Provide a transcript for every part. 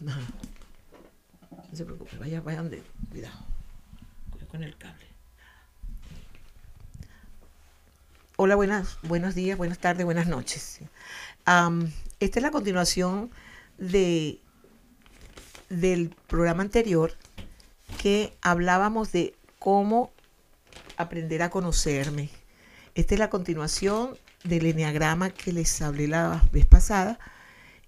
No. No se preocupe, vaya, vaya donde. Cuidado. Cuidado con el cable. Hola, buenas, buenos días, buenas tardes, buenas noches. Esta es la continuación de, del programa anterior que hablábamos de cómo aprender a conocerme. Esta es la continuación del enneagrama que les hablé la vez pasada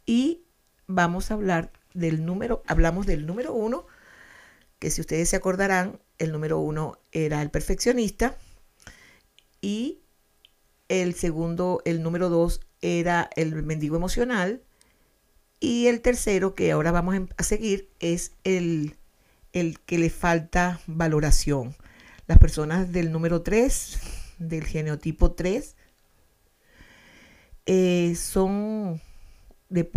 y vamos a hablar del número, hablamos del número uno, que si ustedes se acordarán, el número uno era el perfeccionista y el segundo, el número dos era el mendigo emocional y el tercero que ahora vamos a seguir es el, el que le falta valoración. Las personas del número 3, del genotipo 3, eh, son de,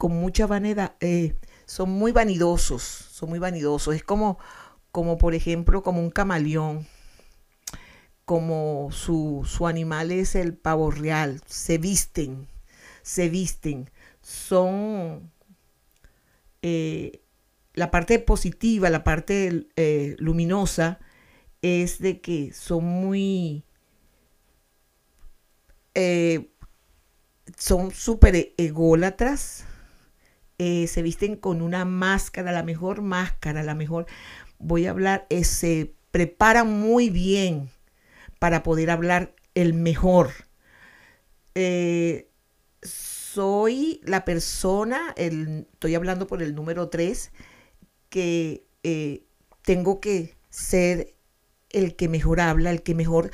con mucha vanidad, eh, son muy vanidosos, son muy vanidosos. Es como, como por ejemplo, como un camaleón, como su, su animal es el pavo real, se visten, se visten, son eh, la parte positiva, la parte eh, luminosa es de que son muy son súper ególatras, eh, se visten con una máscara, la mejor máscara, la mejor, voy a hablar, eh, se preparan muy bien para poder hablar el mejor. Eh, soy la persona, el, estoy hablando por el número 3, que tengo que ser el que mejor habla, el que mejor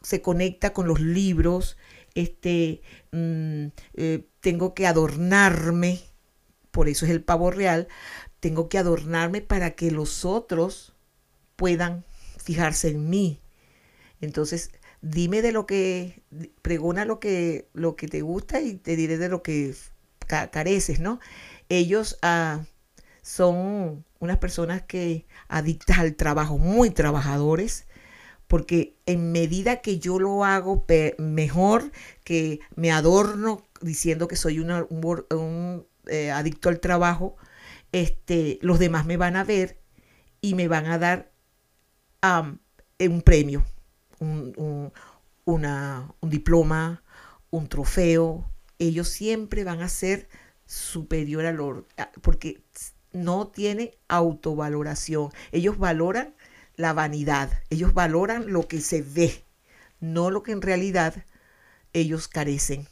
se conecta con los libros, este, mm, tengo que adornarme, por eso es el pavo real, tengo que adornarme para que los otros puedan fijarse en mí. Entonces, dime de lo que, pregona lo que, lo que te gusta y te diré de lo que ca- careces, ¿no? Ellos ah, son unas personas que adictas al trabajo, muy trabajadores, porque en medida que yo lo hago mejor, que me adorno diciendo que soy un, eh, adicto al trabajo, este, los demás me van a ver y me van a dar un premio, un, un- diploma, un trofeo. Ellos siempre van a ser superior al or- a- porque no tiene autovaloración. Ellos valoran la vanidad, ellos valoran lo que se ve, no lo que en realidad ellos carecen.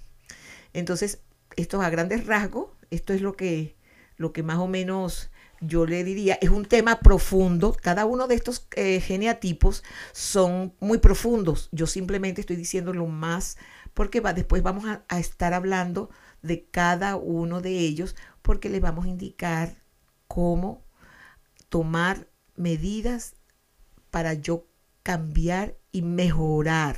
Entonces, esto a grandes rasgos, esto es lo que, lo que más o menos yo le diría, es un tema profundo. Cada uno de estos eh, son muy profundos. Yo simplemente estoy diciendo lo más, porque va, después vamos a, a estar hablando de cada uno de ellos, porque les vamos a indicar cómo tomar medidas para yo cambiar y mejorar.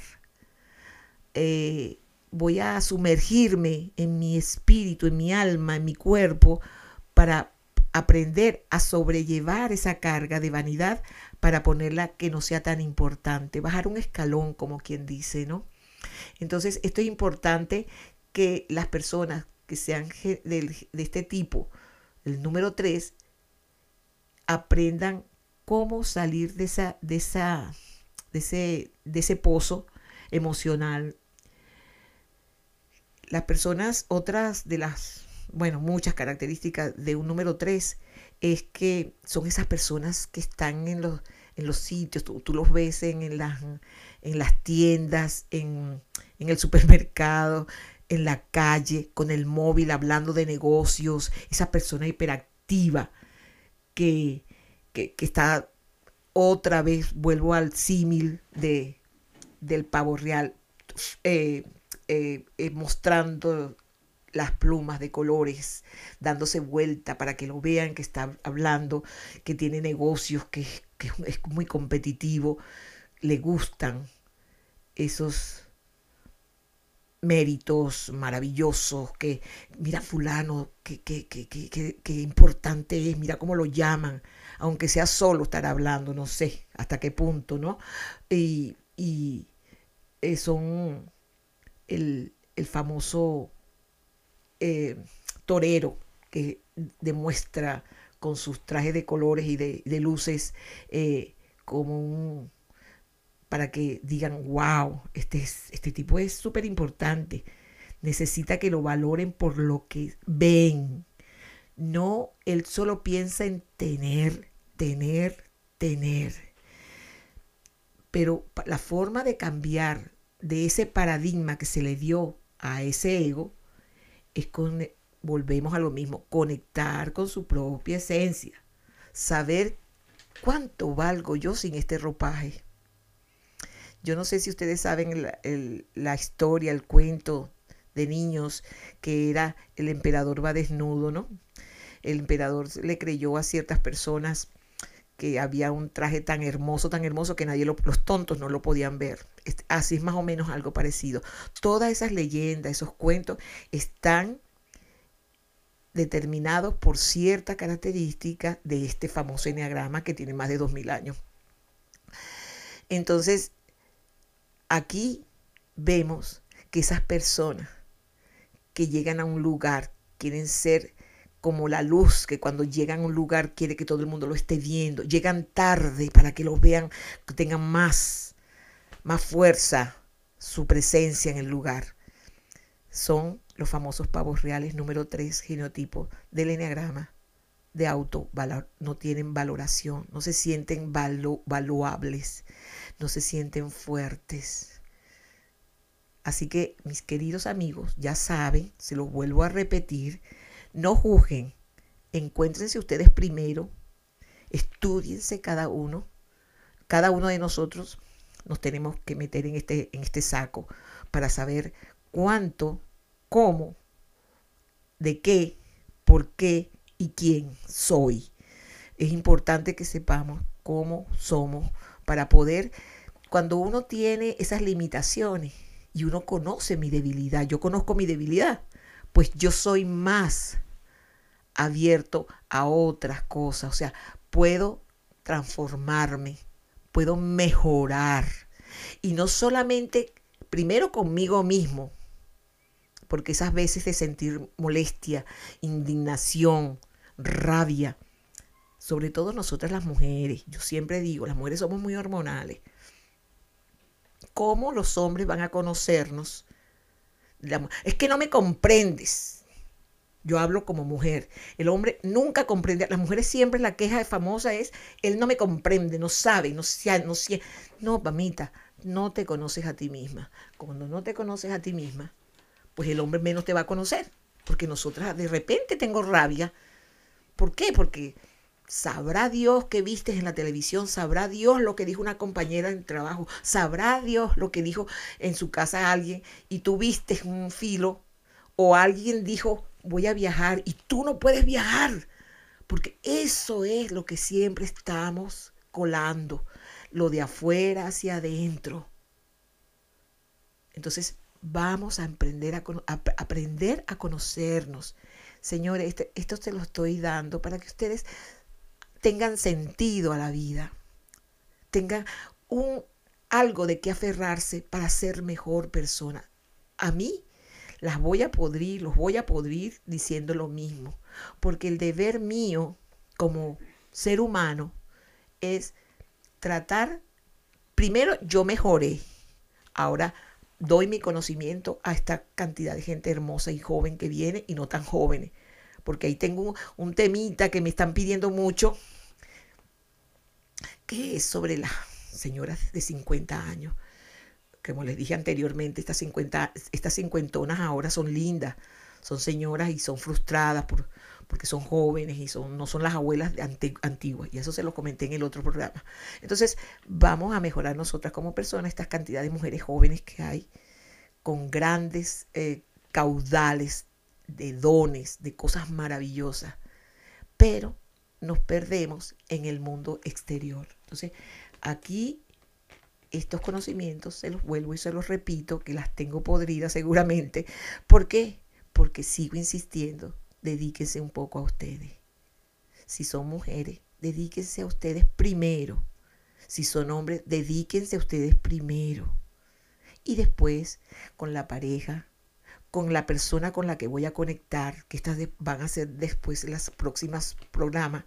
Eh, voy a sumergirme en mi espíritu, en mi alma, en mi cuerpo, para aprender a sobrellevar esa carga de vanidad para ponerla que no sea tan importante, bajar un escalón, como quien dice, ¿no? Entonces, esto es importante que las personas que sean de este tipo, el número 3, aprendan cómo salir de esa, de esa, de ese, de ese pozo emocional. Las personas, otras de las, bueno, muchas características de un número 3 es que son esas personas que están en los, en los sitios, tú, los ves en, en las, en las tiendas, en, en el supermercado, en la calle, con el móvil, hablando de negocios, esa persona hiperactiva que, que, que está otra vez, vuelvo al símil de, del pavo real, eh, eh, eh, mostrando las plumas de colores, dándose vuelta para que lo vean que está hablando, que tiene negocios, que, es muy competitivo, le gustan esos méritos maravillosos, que mira fulano, que importante es, mira cómo lo llaman, aunque sea solo estar hablando, no sé hasta qué punto, ¿no? Y, y eh, son el, el famoso eh, torero que demuestra con sus trajes de colores y de, luces eh, como para que digan, wow, este, este tipo es súper importante. Necesita que lo valoren por lo que ven. No, él solo piensa en tener, tener, tener. Pero la forma de cambiar de ese paradigma que se le dio a ese ego es con, volvemos a lo mismo, conectar con su propia esencia, saber cuánto valgo yo sin este ropaje. Yo no sé si ustedes saben la, historia, el cuento de niños que era el emperador va desnudo, ¿no? El emperador le creyó a ciertas personas que había un traje tan hermoso, tan hermoso que nadie, los tontos no lo podían ver. Así es más o menos algo parecido. Todas esas leyendas, esos cuentos están determinados por cierta característica de este famoso enneagrama que tiene más de 2000 años. Entonces, aquí vemos que esas personas que llegan a un lugar quieren ser como la luz que cuando llegan a un lugar quiere que todo el mundo lo esté viendo. Llegan tarde para que los vean, que tengan más, más fuerza su presencia en el lugar. Son los famosos pavos reales número 3, genotipo del enneagrama de auto, no tienen valoración, no se sienten valuables, no se sienten fuertes. Así que, mis queridos amigos, ya saben, se los vuelvo a repetir, no juzguen, encuéntrense ustedes primero, estudiense cada uno, cada uno de nosotros nos tenemos que meter en este, en este saco para saber cuánto, cómo, de qué, por qué y quién soy. Es importante que sepamos cómo somos para poder, cuando uno tiene esas limitaciones y uno conoce mi debilidad, yo conozco mi debilidad, pues yo soy más abierto a otras cosas. O sea, puedo transformarme, puedo mejorar. Y no solamente, primero conmigo mismo, porque esas veces de sentir molestia, indignación, rabia, sobre todo nosotras las mujeres, yo siempre digo, las mujeres somos muy hormonales. ¿Cómo los hombres van a conocernos? Es que no me comprendes. Yo hablo como mujer. El hombre nunca comprende. Las mujeres siempre la queja famosa es, él no me comprende, no sabe, no sé, no sé. No, mamita, no te conoces a ti misma. Cuando no te conoces a ti misma, pues el hombre menos te va a conocer. Porque nosotras de repente tengo rabia. ¿Por qué? Porque Sabrá Dios que viste en la televisión, sabrá Dios lo que dijo una compañera en trabajo, sabrá Dios lo que dijo en su casa alguien y tú viste un filo o alguien dijo voy a viajar y tú no puedes viajar, porque eso es lo que siempre estamos colando, lo de afuera hacia adentro. Entonces vamos a aprender a, aprender a conocernos. Señores, este, esto se lo estoy dando para que ustedes tengan sentido a la vida, tengan un, algo de qué aferrarse para ser mejor persona. A mí las voy a podrir, los voy a podrir diciendo lo mismo, porque el deber mío como ser humano es tratar, primero yo mejoré, ahora doy mi conocimiento a esta cantidad de gente hermosa y joven que viene y no tan jóvenes porque ahí tengo un, temita que me están pidiendo mucho, que es sobre las señoras de 50 años. Como les dije anteriormente, estas, 50, estas cincuentonas ahora son lindas, son señoras y son frustradas por, porque son jóvenes y son, no son las abuelas antiguas. Y eso se lo comenté en el otro programa. Entonces, vamos a mejorar nosotras como personas estas cantidades de mujeres jóvenes que hay con grandes eh, caudales de dones, de cosas maravillosas, pero nos perdemos en el mundo exterior. Entonces, aquí estos conocimientos se los vuelvo y se los repito, que las tengo podridas seguramente. ¿Por qué? Porque sigo insistiendo, dedíquense un poco a ustedes. Si son mujeres, dedíquense a ustedes primero. Si son hombres, dedíquense a ustedes primero. Y después, con la pareja, con la persona con la que voy a conectar, que estas van a ser después las próximas programas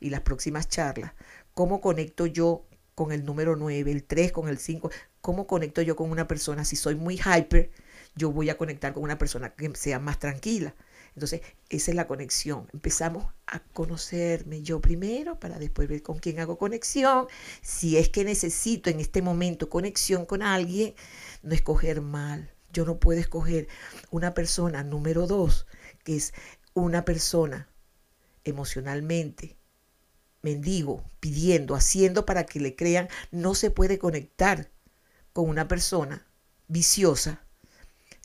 y las próximas charlas. ¿Cómo conecto yo con el número 9, el 3, con el 5? ¿Cómo conecto yo con una persona? Si soy muy hyper, yo voy a conectar con una persona que sea más tranquila. Entonces, esa es la conexión. Empezamos a conocerme yo primero para después ver con quién hago conexión. Si es que necesito en este momento conexión con alguien, no escoger mal. Yo no puedo escoger una persona número dos, que es una persona emocionalmente mendigo, pidiendo, haciendo para que le crean, no se puede conectar con una persona viciosa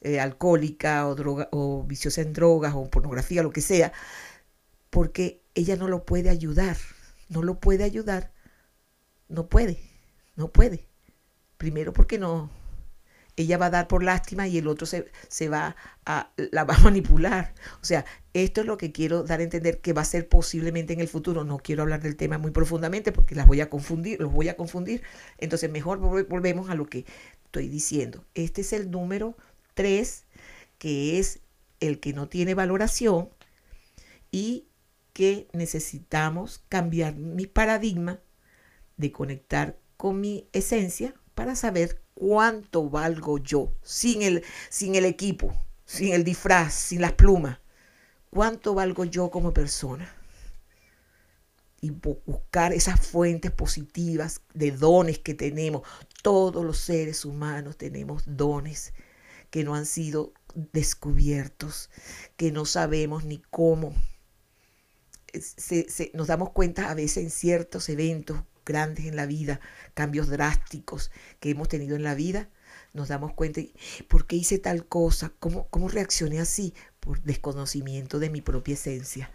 eh, alcohólica o, droga, o viciosa en drogas o pornografía, lo que sea, porque ella no lo puede ayudar, no lo puede ayudar, no puede, no puede. Primero porque no, ella va a dar por lástima y el otro se, se, va a, la va a manipular. O sea, esto es lo que quiero dar a entender que va a ser posiblemente en el futuro. No quiero hablar del tema muy profundamente porque las voy a confundir, los voy a confundir. Entonces, mejor volvemos a lo que estoy diciendo. Este es el número 3, que es el que no tiene valoración y que necesitamos cambiar mi paradigma de conectar con mi esencia para saber cuánto valgo yo sin el, sin el equipo, sin el disfraz, sin las plumas. ¿Cuánto valgo yo como persona? Y buscar esas fuentes positivas de dones que tenemos. Todos los seres humanos tenemos dones que no han sido descubiertos, que no sabemos ni cómo. nos damos cuenta a veces en ciertos eventos grandes en la vida, cambios drásticos que hemos tenido en la vida, nos damos cuenta, ¿por qué hice tal cosa? ¿Cómo, cómo reaccioné así? Por desconocimiento de mi propia esencia.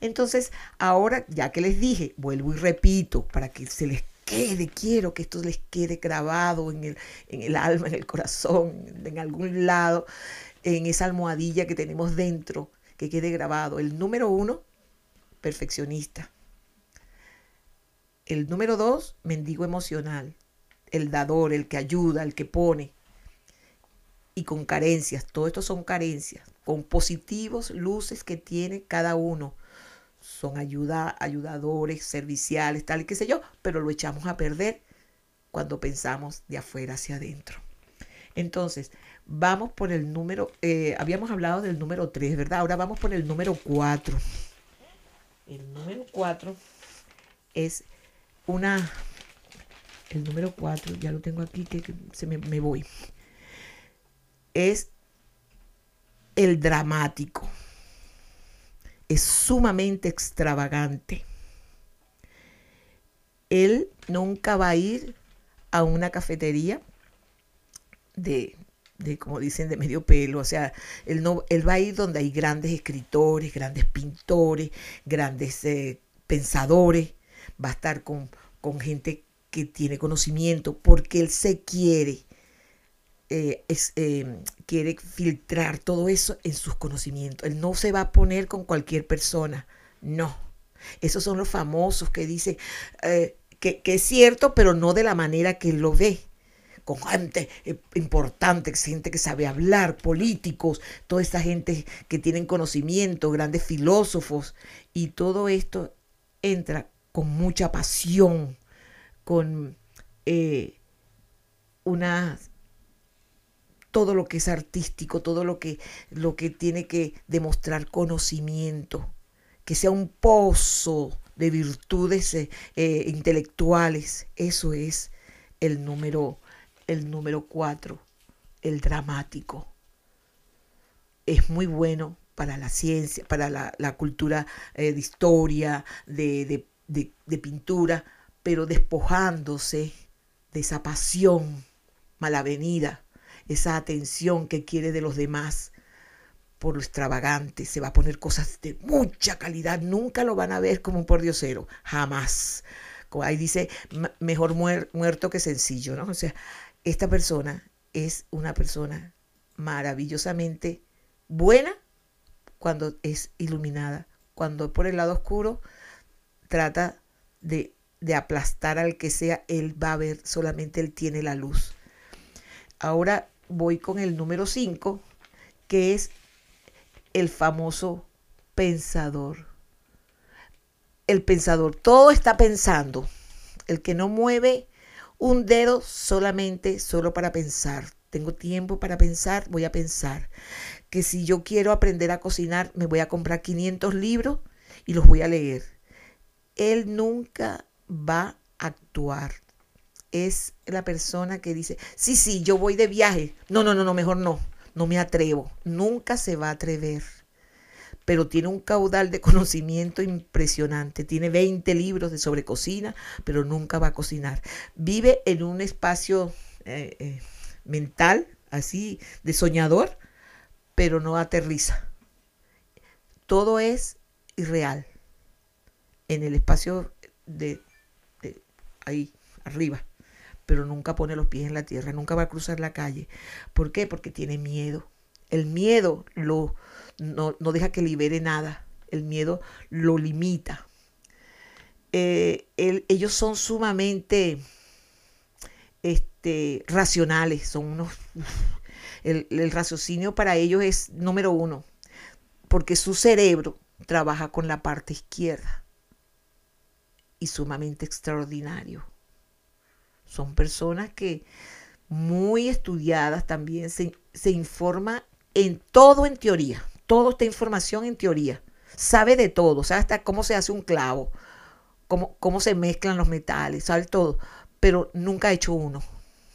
Entonces, ahora, ya que les dije, vuelvo y repito, para que se les quede, quiero que esto les quede grabado en el, en el alma, en el corazón, en algún lado, en esa almohadilla que tenemos dentro, que quede grabado. El número uno, perfeccionista. El número dos, mendigo emocional. El dador, el que ayuda, el que pone. Y con carencias, todo esto son carencias, con positivos luces que tiene cada uno son ayuda, ayudadores, serviciales, tal y qué sé yo, pero lo echamos a perder cuando pensamos de afuera hacia adentro. Entonces, vamos por el número, eh, habíamos hablado del número 3, ¿verdad? Ahora vamos por el número 4. El número 4 es una, el número 4, ya lo tengo aquí, que, se me, me voy, es el dramático es sumamente extravagante. Él nunca va a ir a una cafetería de, de, como dicen, de medio pelo. O sea, él, no, él va a ir donde hay grandes escritores, grandes pintores, grandes eh, pensadores. Va a estar con, con gente que tiene conocimiento porque él se quiere eh, em, quiere filtrar todo eso en sus conocimientos. Él no se va a poner con cualquier persona, no. Esos son los famosos que dicen eh, que, es cierto, pero no de la manera que él lo ve. Con gente eh, importante, gente que sabe hablar, políticos, toda esta gente que tienen conocimiento, grandes filósofos, y todo esto entra con mucha pasión, con una todo lo que es artístico, todo lo que, lo que tiene que demostrar conocimiento, que sea un pozo de virtudes eh, eh, intelectuales. Eso es el número, el número cuatro, el dramático. Es muy bueno para la ciencia, para la, cultura eh, de historia, de, de pintura, pero despojándose de esa pasión malavenida esa atención que quiere de los demás por lo extravagante, se va a poner cosas de mucha calidad, nunca lo van a ver como un pordiosero, jamás. Ahí dice, mejor muerto que sencillo, ¿no? O sea, esta persona es una persona maravillosamente buena cuando es iluminada, cuando por el lado oscuro trata de, aplastar al que sea, él va a ver, solamente él tiene la luz. Ahora voy con el número 5, que es el famoso pensador. El pensador, todo está pensando. El que no mueve un dedo solamente, solo para pensar. Tengo tiempo para pensar, voy a pensar. Que si yo quiero aprender a cocinar, me voy a comprar 500 libros y los voy a leer. Él nunca va a actuar. Es la persona que dice, sí, sí, yo voy de viaje. No, no, no, no, mejor no. No me atrevo. Nunca se va a atrever. Pero tiene un caudal de conocimiento impresionante. Tiene 20 libros de sobre cocina, pero nunca va a cocinar. Vive en un espacio eh, eh, mental, así, de soñador, pero no aterriza. Todo es irreal en el espacio de, ahí arriba, pero nunca pone los pies en la tierra, nunca va a cruzar la calle. ¿Por qué? Porque tiene miedo. El miedo lo, no, deja que libere nada, el miedo lo limita. Eh, ellos son sumamente este, racionales, son unos... El, el raciocinio para ellos es número uno, porque su cerebro trabaja con la parte izquierda y sumamente extraordinario. Son personas que muy estudiadas también se, informa en todo en teoría. Todo esta información en teoría. Sabe de todo, sabe hasta cómo se hace un clavo, cómo, cómo se mezclan los metales, sabe todo, pero nunca ha hecho uno.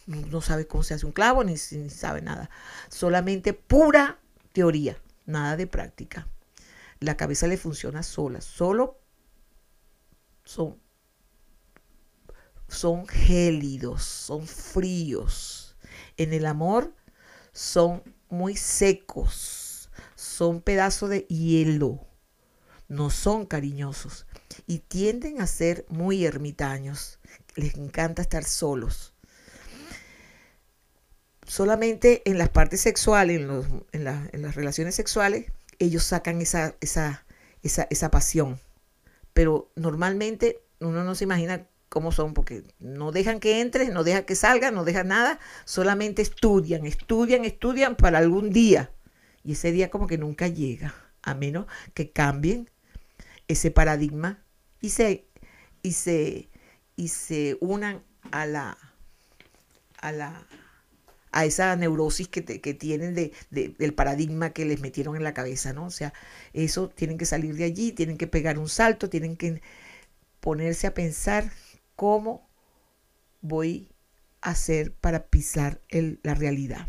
No sabe cómo se hace un clavo ni, ni sabe nada. Solamente pura teoría, nada de práctica. La cabeza le funciona sola, solo son, son gélidos, son fríos. En el amor son muy secos, son pedazos de hielo, no son cariñosos y tienden a ser muy ermitaños. Les encanta estar solos. Solamente en las partes sexuales, en, las relaciones sexuales, ellos sacan esa, esa, esa, esa pasión pero normalmente uno no se imagina cómo son, porque no dejan que entre, no dejan que salga, no dejan nada, solamente estudian, estudian, estudian para algún día. Y ese día como que nunca llega, a menos que cambien ese paradigma y se, y se, y se unan a la, a la a esa neurosis que, que tienen de, del paradigma que les metieron en la cabeza, ¿no? O sea, eso tienen que salir de allí, tienen que pegar un salto, tienen que ponerse a pensar cómo voy a hacer para pisar la realidad.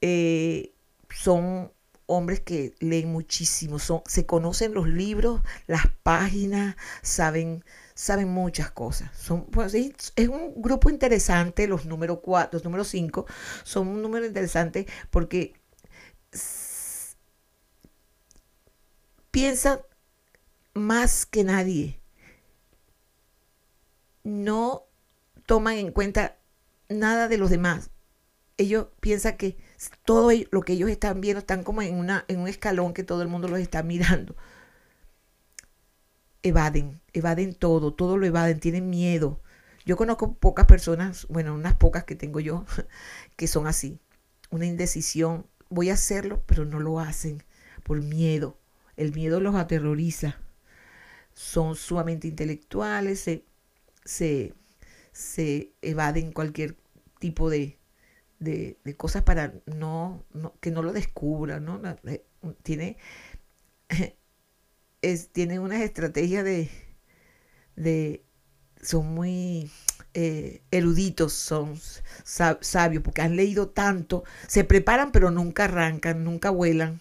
Eh, son hombres que leen muchísimo, son, se conocen los libros, las páginas, saben saben muchas cosas. Son, pues, es un grupo interesante, los números 4, los números 5 son un número interesante porque piensan más que nadie. No toman en cuenta nada de los demás. Ellos piensan que todo lo que ellos están viendo están como en, una, en un escalón que todo el mundo los está mirando evaden, evaden todo, todo lo evaden, tienen miedo. Yo conozco pocas personas, bueno, unas pocas que tengo yo, que son así. Una indecisión, voy a hacerlo, pero no lo hacen por miedo. El miedo los aterroriza. Son sumamente intelectuales, se, se, se evaden cualquier tipo de, de, de cosas para no, no, que no lo descubran, ¿no? Eh, tiene tienen unas estrategias de, son muy eh, eruditos, son sabios, porque han leído tanto, se preparan pero nunca arrancan, nunca vuelan,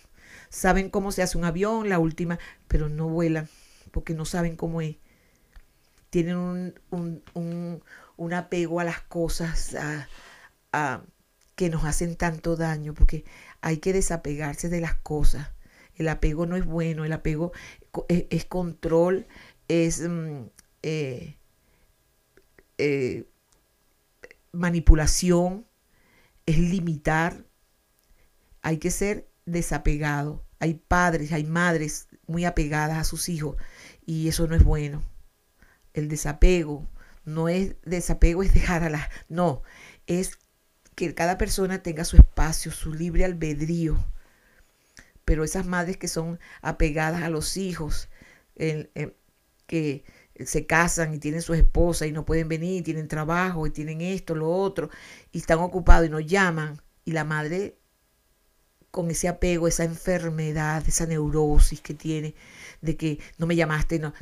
saben cómo se hace un avión, la última, pero no vuelan, porque no saben cómo es. Tienen un, apego a las cosas que nos hacen tanto daño, porque hay que desapegarse de las cosas. El apego no es bueno, el apego e, es, control, es mm, eh, eh, manipulación, es limitar. Hay que ser desapegado. Hay padres, hay madres muy apegadas a sus hijos y eso no es bueno. El desapego no es desapego, es dejar a las... No, es que cada persona tenga su espacio, su libre albedrío. Pero esas madres que son apegadas a los hijos, que se casan y tienen su esposa y no pueden venir, tienen trabajo y tienen esto, lo otro, y están ocupados y nos llaman, y la madre con ese apego, esa enfermedad, esa neurosis que tiene, de que no me llamaste, no,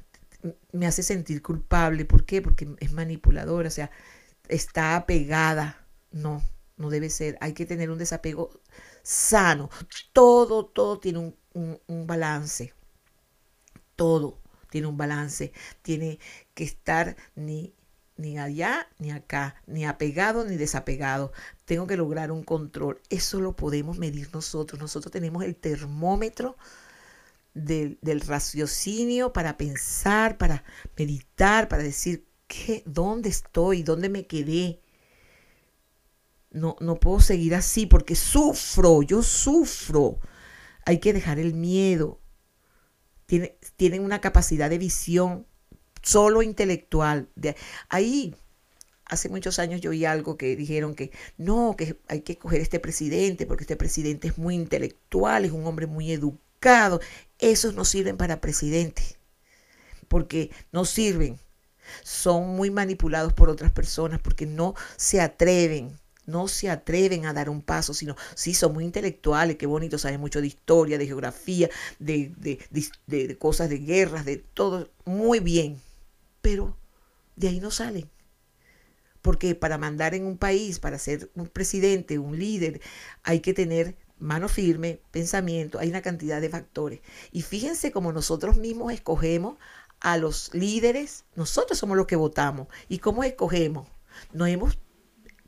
me hace sentir culpable. ¿Por qué? Porque es manipuladora, o sea, está apegada. No, no debe ser. Hay que tener un desapego sano. Todo, todo tiene un, un balance. Todo tiene un balance. Tiene que estar ni ni allá ni acá, ni apegado ni desapegado. Tengo que lograr un control. Eso lo podemos medir nosotros. Nosotros tenemos el termómetro del, raciocinio para pensar, para meditar, para decir, ¿qué, ¿dónde estoy? ¿Dónde me quedé? No, no puedo seguir así porque sufro, yo sufro. Hay que dejar el miedo. tienen una capacidad de visión solo intelectual. De, ahí, hace muchos años yo oí algo que dijeron que no, que hay que escoger este presidente porque este presidente es muy intelectual, es un hombre muy educado. Esos no sirven para presidente, porque no sirven. Son muy manipulados por otras personas porque no se atreven no se atreven a dar un paso, sino sí son muy intelectuales, qué bonito, saben mucho de historia, de geografía, de, de, de, cosas de guerras, de todo, muy bien, pero de ahí no salen. Porque para mandar en un país, para ser un presidente, un líder, hay que tener mano firme, pensamiento, hay una cantidad de factores. Y fíjense cómo nosotros mismos escogemos a los líderes, nosotros somos los que votamos. ¿Y cómo escogemos? Nos hemos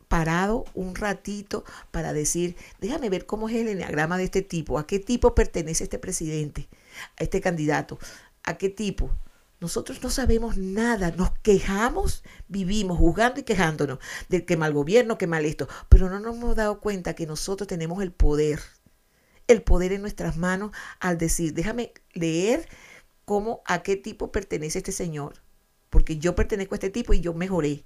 parado un ratito para decir, déjame ver cómo es el enneagrama de este tipo, a qué tipo pertenece este presidente, a este candidato, a qué tipo. Nosotros no sabemos nada, nos quejamos, vivimos juzgando y quejándonos de que mal gobierno, que mal esto, pero no nos hemos dado cuenta que nosotros tenemos el poder, el poder en nuestras manos al decir, déjame leer cómo, a qué tipo pertenece este señor, porque yo pertenezco a este tipo y yo mejoré.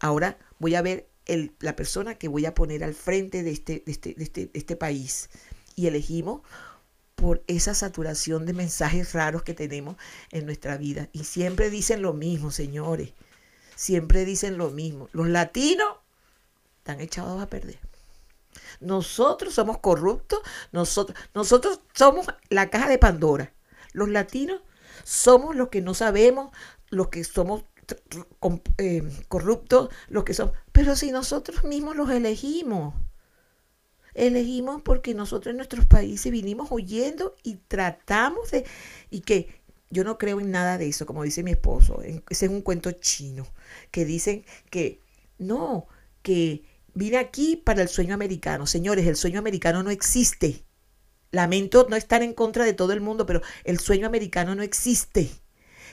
Ahora voy a ver la persona que voy a poner al frente de este, de este, de este, de este país. Y elegimos por esa saturación de mensajes raros que tenemos en nuestra vida. Y siempre dicen lo mismo, señores. Siempre dicen lo mismo. Los latinos están echados a perder. Nosotros somos corruptos, nosotros, nosotros somos la caja de Pandora. Los latinos somos los que no sabemos, los que somos eh, corruptos, los que somos. Pero si nosotros mismos los elegimos. Elegimos porque nosotros en nuestros países vinimos oyendo y tratamos de... Y que yo no creo en nada de eso, como dice mi esposo. Ese es un cuento chino. Que dicen que no, que vine aquí para el sueño americano. Señores, el sueño americano no existe. Lamento no estar en contra de todo el mundo, pero el sueño americano no existe.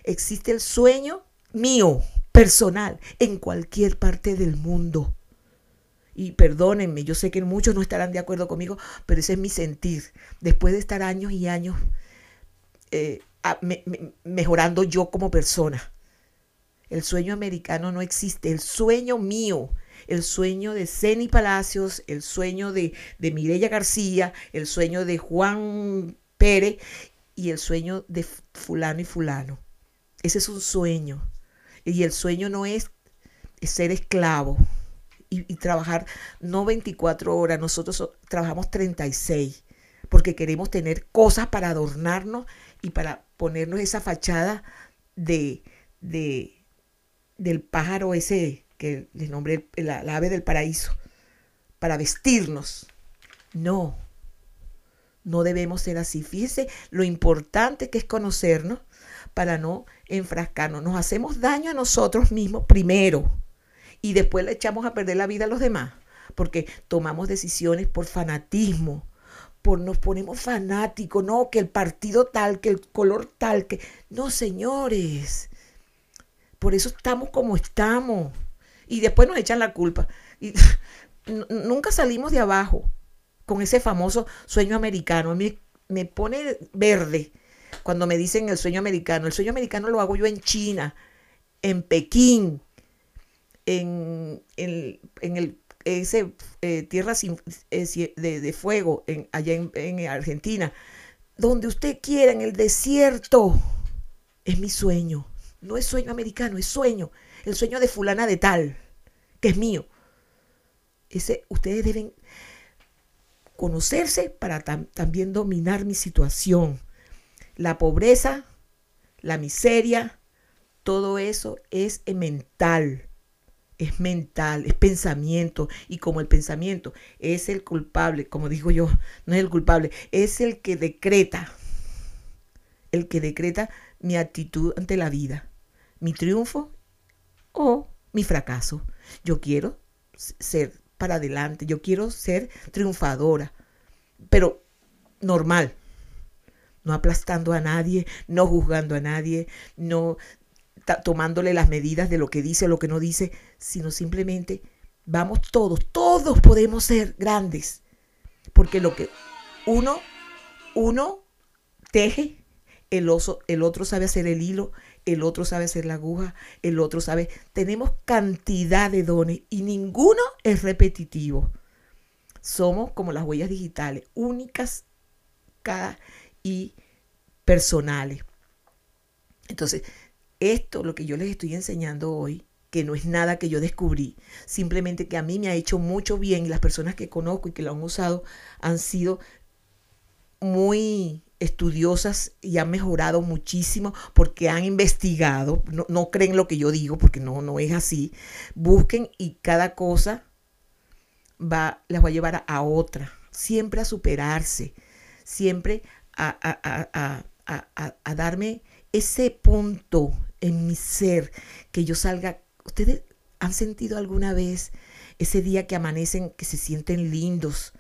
Existe el sueño mío, personal, en cualquier parte del mundo. Y perdónenme, yo sé que muchos no estarán de acuerdo conmigo, pero ese es mi sentir. Después de estar años y años eh, mejorando yo como persona. El sueño americano no existe. El sueño mío, el sueño de Ceni Palacios, el sueño de, de Mireya García, el sueño de Juan Pérez y el sueño de fulano y fulano. Ese es un sueño. Y el sueño no es ser esclavo y, trabajar no 24 horas, nosotros trabajamos 36 porque queremos tener cosas para adornarnos y para ponernos esa fachada de, de del pájaro ese que les nombré la, ave del paraíso, para vestirnos. No, no debemos ser así. Fíjese lo importante que es conocernos para no enfrascarnos. Nos hacemos daño a nosotros mismos primero y después le echamos a perder la vida a los demás, porque tomamos decisiones por fanatismo, por nos ponemos fanáticos, no, que el partido tal, que el color tal, que no, señores. Por eso estamos como estamos. Y después nos echan la culpa. Y nunca salimos de abajo con ese famoso sueño americano. A mí me pone verde cuando me dicen el sueño americano. El sueño americano lo hago yo en China, en Pekín, en, el ese eh, tierra sin, eh, de, fuego en, allá en, en Argentina, donde usted quiera, en el desierto, es mi sueño. No es sueño americano, es sueño. El sueño de fulana de tal, que es mío. Ese, ustedes deben conocerse para también dominar mi situación. La pobreza, la miseria, todo eso es mental. Es mental, es pensamiento. Y como el pensamiento es el culpable, como digo yo, no es el culpable, es el que decreta. El que decreta mi actitud ante la vida. Mi triunfo o mi fracaso. Yo quiero ser para adelante, yo quiero ser triunfadora, pero normal, no aplastando a nadie, no juzgando a nadie, no tomándole las medidas de lo que dice o lo que no dice, sino simplemente vamos todos, todos podemos ser grandes, porque lo que uno, uno teje, el, oso, el otro sabe hacer el hilo, el otro sabe hacer la aguja, el otro sabe. Tenemos cantidad de dones y ninguno es repetitivo. Somos como las huellas digitales, únicas cada y personales. Entonces, esto, lo que yo les estoy enseñando hoy, que no es nada que yo descubrí, simplemente que a mí me ha hecho mucho bien y las personas que conozco y que lo han usado han sido muy estudiosas y han mejorado muchísimo porque han investigado, no, creen lo que yo digo porque no, no es así, busquen y cada cosa va, les va a llevar a, otra, siempre a superarse, siempre a, a, darme ese punto en mi ser, que yo salga, ustedes han sentido alguna vez ese día que amanecen, que se sienten lindos,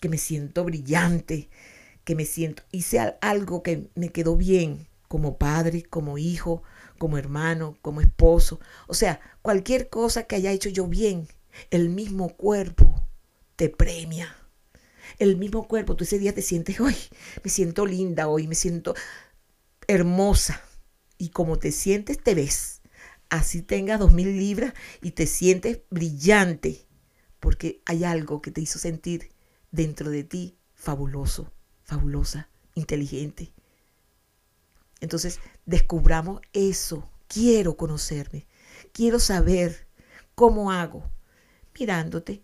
que me siento brillante, que me siento, hice algo que me quedó bien como padre, como hijo, como hermano, como esposo. O sea, cualquier cosa que haya hecho yo bien, el mismo cuerpo te premia. El mismo cuerpo, tú ese día te sientes, hoy me siento linda hoy, me siento hermosa. Y como te sientes, te ves. Así tengas dos mil libras y te sientes brillante, porque hay algo que te hizo sentir dentro de ti fabuloso fabulosa, inteligente. Entonces, descubramos eso. Quiero conocerme. Quiero saber cómo hago. Mirándote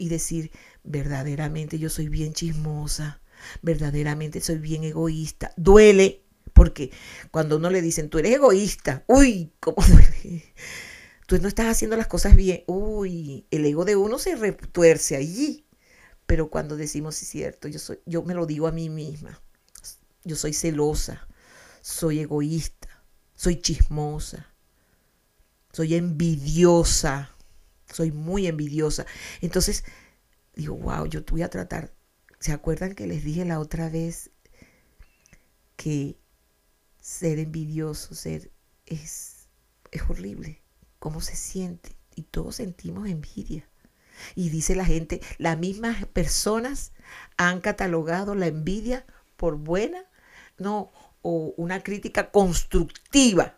y decir, verdaderamente yo soy bien chismosa. Verdaderamente soy bien egoísta. Duele. Porque cuando uno le dicen, tú eres egoísta, uy, ¿cómo duele? Tú no estás haciendo las cosas bien, uy, el ego de uno se retuerce allí. Pero cuando decimos, sí, es cierto, yo, soy, yo me lo digo a mí misma. Yo soy celosa, soy egoísta, soy chismosa, soy envidiosa, soy muy envidiosa. Entonces, digo, wow, yo voy a tratar. ¿Se acuerdan que les dije la otra vez que ser envidioso, ser es, es horrible? ¿Cómo se siente? Y todos sentimos envidia. Y dice la gente, las mismas personas han catalogado la envidia por buena, no, o una crítica constructiva.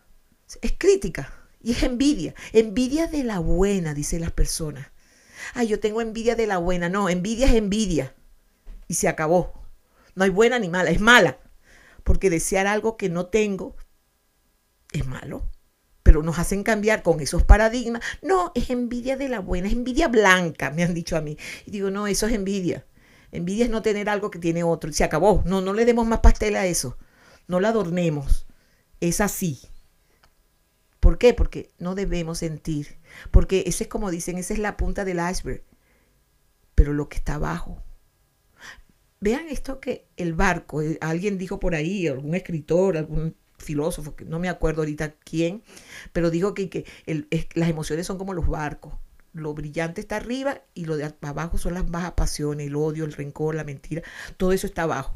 Es crítica y es envidia. Envidia de la buena, dicen las personas. Ay, yo tengo envidia de la buena. No, envidia es envidia. Y se acabó. No hay buena ni mala, es mala. Porque desear algo que no tengo es malo pero nos hacen cambiar con esos paradigmas. No, es envidia de la buena, es envidia blanca, me han dicho a mí. Y digo, no, eso es envidia. Envidia es no tener algo que tiene otro. Se acabó. No, no le demos más pastel a eso. No la adornemos. Es así. ¿Por qué? Porque no debemos sentir. Porque ese es como dicen, esa es la punta del iceberg. Pero lo que está abajo. Vean esto que el barco, eh, alguien dijo por ahí, algún escritor, algún filósofo, que no me acuerdo ahorita quién, pero dijo que, que las emociones son como los barcos. Lo brillante está arriba y lo de abajo son las bajas pasiones, el odio, el rencor, la mentira, todo eso está abajo.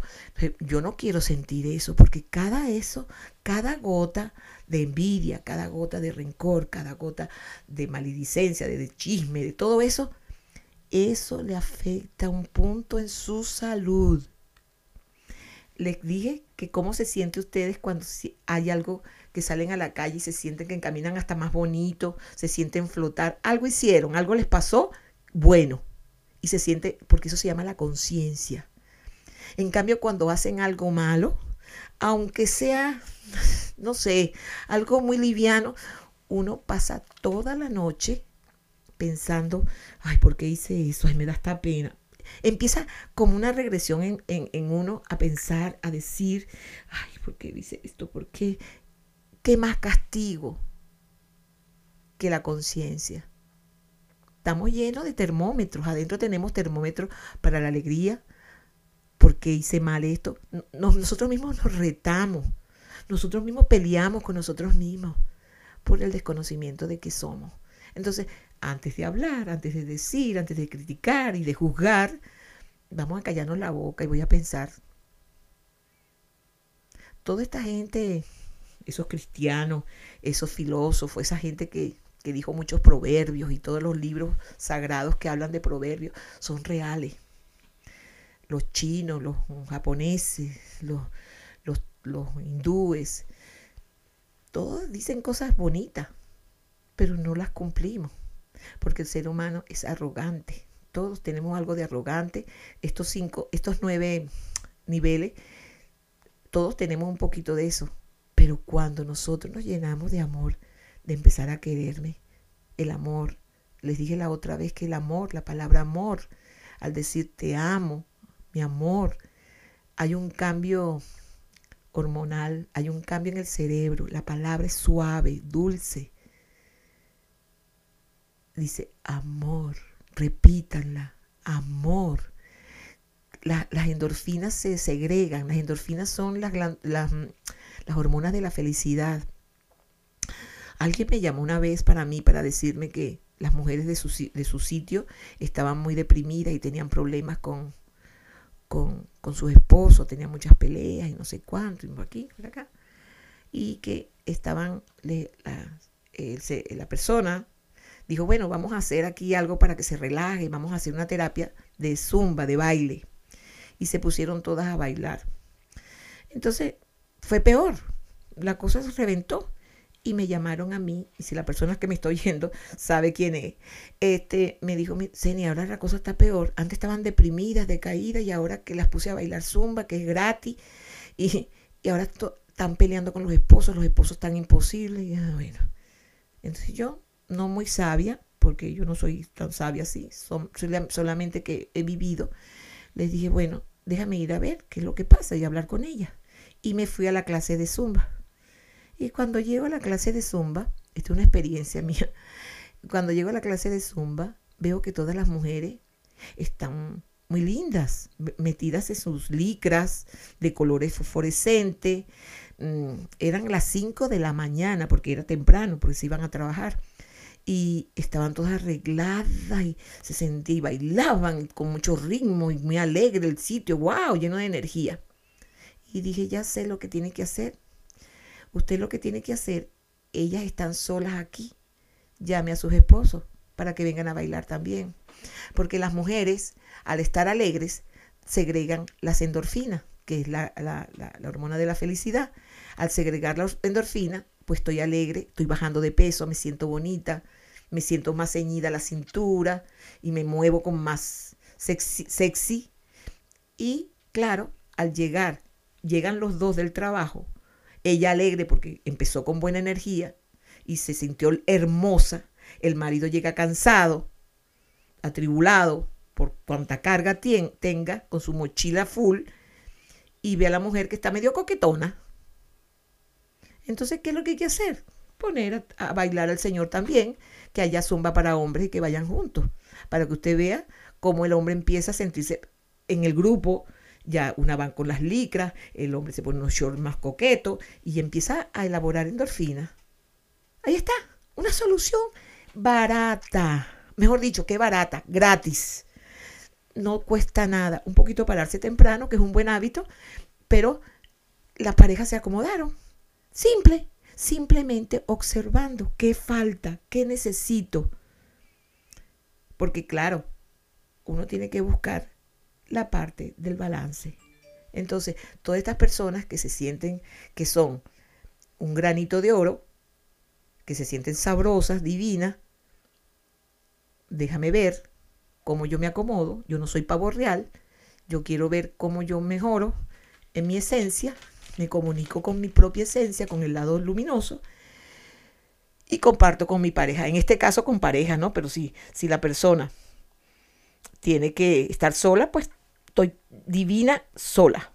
yo no quiero sentir eso, porque cada eso, cada gota de envidia, cada gota de rencor, cada gota de maledicencia, de, chisme, de todo eso, eso le afecta un punto en su salud les dije que cómo se siente ustedes cuando hay algo que salen a la calle y se sienten que caminan hasta más bonito, se sienten flotar. Algo hicieron, algo les pasó bueno y se siente, porque eso se llama la conciencia. En cambio, cuando hacen algo malo, aunque sea, no sé, algo muy liviano, uno pasa toda la noche pensando, ay, ¿por qué hice eso? Ay, me da esta pena. Empieza como una regresión en, en uno a pensar, a decir, ay, ¿por qué hice esto? ¿Por qué? ¿Qué más castigo que la conciencia? Estamos llenos de termómetros. Adentro tenemos termómetros para la alegría, porque hice mal esto. nosotros mismos nos retamos. Nosotros mismos peleamos con nosotros mismos por el desconocimiento de que somos. Entonces, antes de hablar, antes de decir, antes de criticar y de juzgar, vamos a callarnos la boca y voy a pensar. Toda esta gente, esos cristianos, esos filósofos, esa gente que, que dijo muchos proverbios y todos los libros sagrados que hablan de proverbios, son reales. Los chinos, los japoneses, los, los, los hindúes, todos dicen cosas bonitas, pero no las cumplimos porque el ser humano es arrogante. Todos tenemos algo de arrogante. Estos cinco, estos nueve niveles, todos tenemos un poquito de eso. Pero cuando nosotros nos llenamos de amor, de empezar a quererme, el amor, les dije la otra vez que el amor, la palabra amor, al decir te amo, mi amor, hay un cambio hormonal, hay un cambio en el cerebro, la palabra es suave, dulce, dice amor, repítanla, amor. las endorfinas se segregan, las endorfinas son las, hormonas de la felicidad. Alguien me llamó una vez para mí para decirme que las mujeres de su, de su sitio estaban muy deprimidas y tenían problemas con, con, con sus esposos, tenían muchas peleas y no sé cuánto, y por aquí, por acá. Y que estaban, la, la persona dijo, bueno, vamos a hacer aquí algo para que se relaje, vamos a hacer una terapia de zumba, de baile. Y se pusieron todas a bailar. Entonces fue peor, la cosa se reventó y me llamaron a mí, y si la persona que me está oyendo sabe quién es, este, me dijo, Seni, ahora la cosa está peor, antes estaban deprimidas, decaídas, y ahora que las puse a bailar zumba, que es gratis, y, ahora están peleando con los esposos, los esposos están imposibles, y ah, bueno. Entonces yo no muy sabia, porque yo no soy tan sabia así, son, solamente que he vivido, les dije, bueno, déjame ir a ver qué es lo que pasa y hablar con ella. Y me fui a la clase de zumba. Y cuando llego a la clase de zumba, esta es una experiencia mía, cuando llego a la clase de zumba, veo que todas las mujeres están muy lindas, metidas en sus licras de colores fosforescentes. Mm, eran las 5 de la mañana, porque era temprano, porque se iban a trabajar y estaban todas arregladas y se sentían, bailaban con mucho ritmo y muy alegre el sitio, wow, lleno de energía. Y dije, ya sé lo que tiene que hacer. Usted lo que tiene que hacer, ellas están solas aquí, llame a sus esposos para que vengan a bailar también. Porque las mujeres, al estar alegres, segregan las endorfinas, que es la, la, la hormona de la felicidad. Al segregar la endorfina, pues estoy alegre, estoy bajando de peso, me siento bonita, me siento más ceñida la cintura y me muevo con más sexy, Y claro, al llegar, llegan los dos del trabajo, ella alegre porque empezó con buena energía y se sintió hermosa, el marido llega cansado, atribulado por cuanta carga tenga, con su mochila full, y ve a la mujer que está medio coquetona. Entonces, ¿qué es lo que hay que hacer? Poner a, bailar al Señor también que haya zumba para hombres y que vayan juntos, para que usted vea cómo el hombre empieza a sentirse en el grupo, ya una van con las licras, el hombre se pone unos shorts más coquetos y empieza a elaborar endorfina. Ahí está, una solución barata, mejor dicho, que barata, gratis. No cuesta nada, un poquito pararse temprano, que es un buen hábito, pero las parejas se acomodaron. Simple simplemente observando qué falta, qué necesito. Porque claro, uno tiene que buscar la parte del balance. Entonces, todas estas personas que se sienten que son un granito de oro, que se sienten sabrosas, divinas, déjame ver, cómo yo me acomodo, yo no soy pavo real, yo quiero ver cómo yo mejoro en mi esencia, me comunico con mi propia esencia, con el lado luminoso y comparto con mi pareja. En este caso con pareja, ¿no? Pero si, si la persona tiene que estar sola, pues estoy divina sola.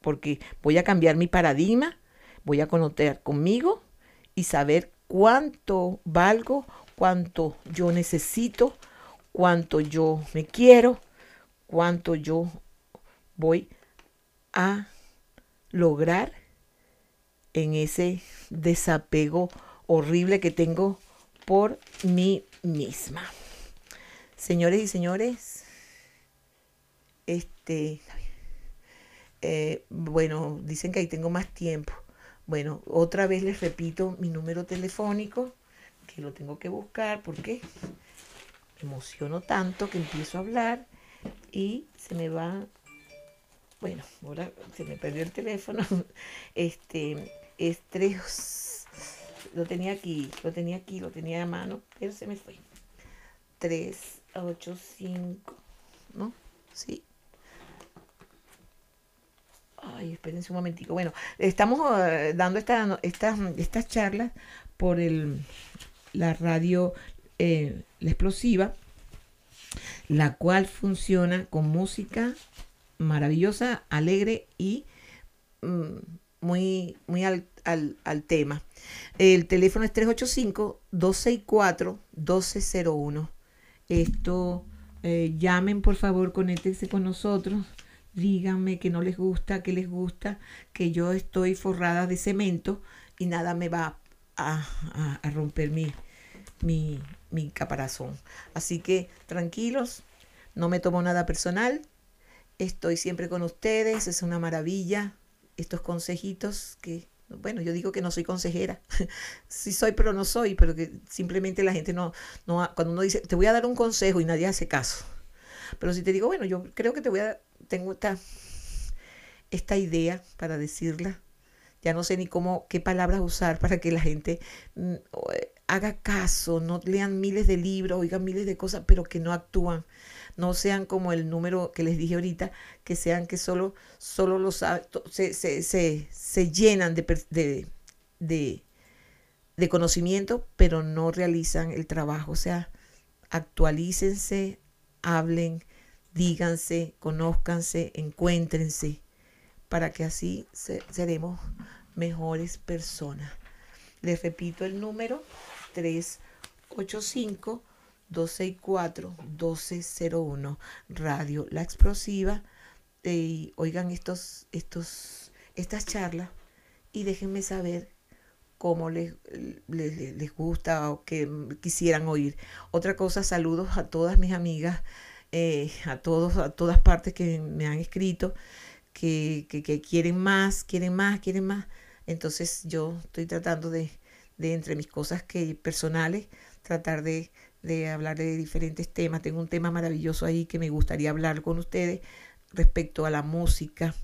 Porque voy a cambiar mi paradigma, voy a conocer conmigo y saber cuánto valgo, cuánto yo necesito, cuánto yo me quiero, cuánto yo voy a lograr en ese desapego horrible que tengo por mí misma. Señores y señores, este, eh, bueno, dicen que ahí tengo más tiempo. Bueno, otra vez les repito mi número telefónico, que lo tengo que buscar porque emociono tanto que empiezo a hablar y se me va, bueno, ahora se me perdió el teléfono, este, es tres, lo tenía aquí, lo tenía aquí, lo tenía a mano, pero se me fue. 385, ¿no? Sí. Ay, espérense un momentico. Bueno, estamos eh, dando esta, estas charlas por el, la radio eh, La Explosiva, la cual funciona con música maravillosa, alegre y mm, muy, muy al, tema. El teléfono es 385-264-1201. Esto, eh, llamen por favor, conéctense con nosotros. Díganme que no les gusta, que les gusta, que yo estoy forrada de cemento y nada me va a, romper mi, mi, mi caparazón. Así que tranquilos, no me tomo nada personal. Estoy siempre con ustedes, es una maravilla estos consejitos que, bueno, yo digo que no soy consejera, sí soy, pero no soy, pero que simplemente la gente no, no, cuando uno dice, te voy a dar un consejo y nadie hace caso. Pero si te digo, bueno, yo creo que te voy a, tengo esta, esta idea para decirla, ya no sé ni cómo, qué palabras usar para que la gente mm, haga caso, no lean miles de libros, oigan miles de cosas, pero que no actúan no sean como el número que les dije ahorita, que sean que solo, solo los, se, se, se, llenan de, de, de, conocimiento, pero no realizan el trabajo. O sea, actualícense, hablen, díganse, conózcanse, encuéntrense, para que así seremos mejores personas. Les repito el número 385 264-1201, Radio La Explosiva. Y oigan estos, estos, estas charlas y déjenme saber cómo les, les, gusta o que quisieran oír. Otra cosa, saludos a todas mis amigas, eh, a todos, a todas partes que me han escrito, que, que, quieren más, quieren más, quieren más. Entonces yo estoy tratando de, de entre mis cosas que personales, tratar de de hablar de diferentes temas. Tengo un tema maravilloso ahí que me gustaría hablar con ustedes respecto a la música,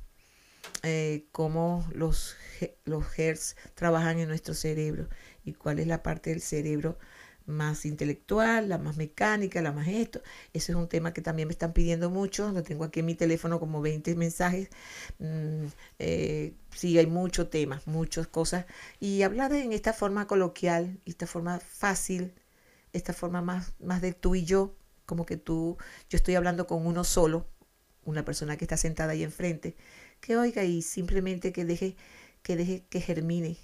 eh, cómo los, los hertz trabajan en nuestro cerebro y cuál es la parte del cerebro más intelectual, la más mecánica, la más esto. Ese es un tema que también me están pidiendo mucho. Lo tengo aquí en mi teléfono como 20 mensajes. Mm, eh, sí, hay mucho tema, muchas cosas. Y hablar en esta forma coloquial, esta forma fácil, esta forma más, más de tú y yo, como que tú, yo estoy hablando con uno solo, una persona que está sentada ahí enfrente, que oiga y simplemente que deje, que deje que germine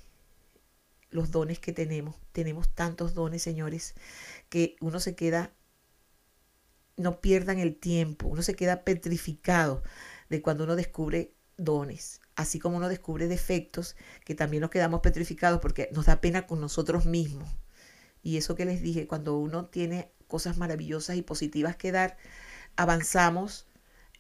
los dones que tenemos. Tenemos tantos dones, señores, que uno se queda, no pierdan el tiempo, uno se queda petrificado de cuando uno descubre dones, así como uno descubre defectos, que también nos quedamos petrificados porque nos da pena con nosotros mismos. Y eso que les dije, cuando uno tiene cosas maravillosas y positivas que dar, avanzamos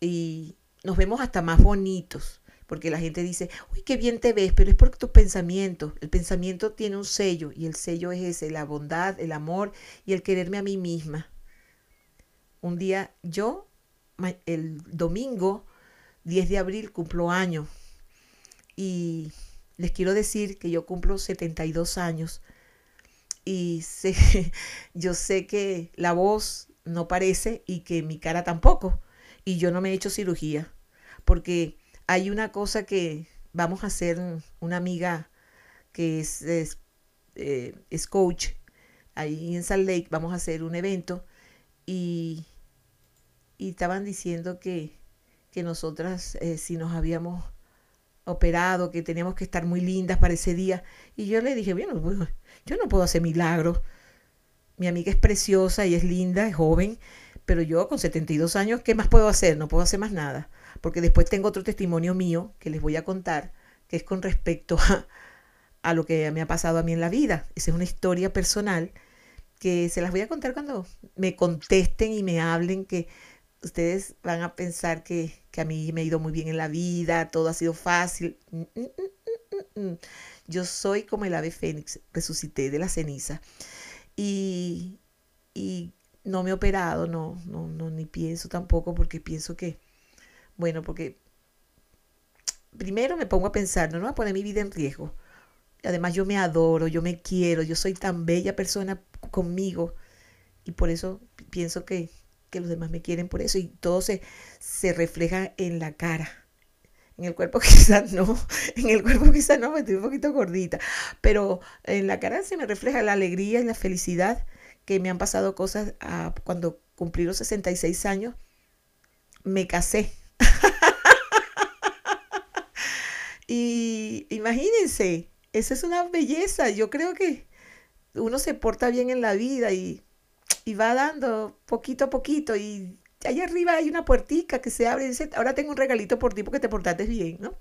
y nos vemos hasta más bonitos. Porque la gente dice, uy, qué bien te ves, pero es porque tus pensamientos, el pensamiento tiene un sello y el sello es ese, la bondad, el amor y el quererme a mí misma. Un día yo, el domingo 10 de abril, cumplo años y les quiero decir que yo cumplo 72 años y sé, yo sé que la voz no parece y que mi cara tampoco. Y yo no me he hecho cirugía, porque hay una cosa que vamos a hacer, una amiga que es, es, eh, coach, ahí en Salt Lake, vamos a hacer un evento y, y estaban diciendo que, que nosotras, eh, si nos habíamos operado, que teníamos que estar muy lindas para ese día. Y yo le dije, bueno, yo no puedo hacer milagros. Mi amiga es preciosa y es linda, es joven, pero yo con 72 años, ¿qué más puedo hacer? No puedo hacer más nada. Porque después tengo otro testimonio mío que les voy a contar, que es con respecto a, a lo que me ha pasado a mí en la vida. Esa es una historia personal que se las voy a contar cuando me contesten y me hablen, que ustedes van a pensar que, que, a mí me ha ido muy bien en la vida, todo ha sido fácil. Mm, mm, mm, Yo soy como el ave fénix, resucité de la ceniza. Y, y no me he operado, no, no, no, ni pienso tampoco, porque pienso que, bueno, porque primero me pongo a pensar, no, no a poner mi vida en riesgo. Además yo me adoro, yo me quiero, yo soy tan bella persona conmigo y por eso pienso que, que los demás me quieren por eso y todo se, se refleja en la cara. En el cuerpo quizás no, en el cuerpo quizás no, me estoy un poquito gordita, pero en la cara se me refleja la alegría y la felicidad que me han pasado cosas ah, cuando cumplí los 66 años, me casé. y imagínense, esa es una belleza, yo creo que uno se porta bien en la vida y y va dando poquito a poquito y allá arriba hay una puertica que se abre dice, ahora tengo un regalito por ti porque te portaste bien, ¿no?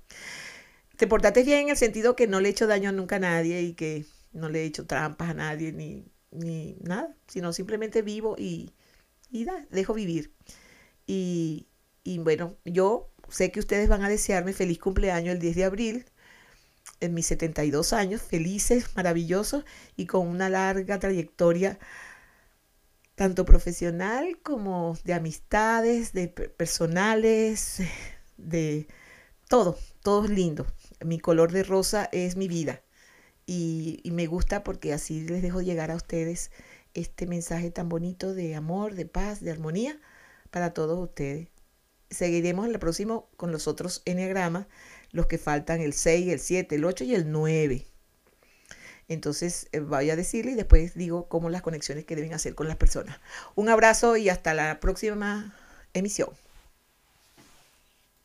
Te portaste bien en el sentido que no le he hecho daño nunca a nadie y que no le he hecho trampas a nadie ni, ni nada, sino simplemente vivo y, y da, dejo vivir. Y, y bueno, yo sé que ustedes van a desearme feliz cumpleaños el 10 de abril, en mis 72 años, felices, maravillosos y con una larga trayectoria tanto profesional como de amistades, de personales, de todo, todo es lindo. Mi color de rosa es mi vida y, me gusta porque así les dejo llegar a ustedes este mensaje tan bonito de amor, de paz, de armonía para todos ustedes. Seguiremos en el próximo con los otros enneagramas, los que faltan el 6, el 7, el 8 y el 9. Entonces eh, voy a decirle y después digo cómo las conexiones que deben hacer con las personas. Un abrazo y hasta la próxima emisión.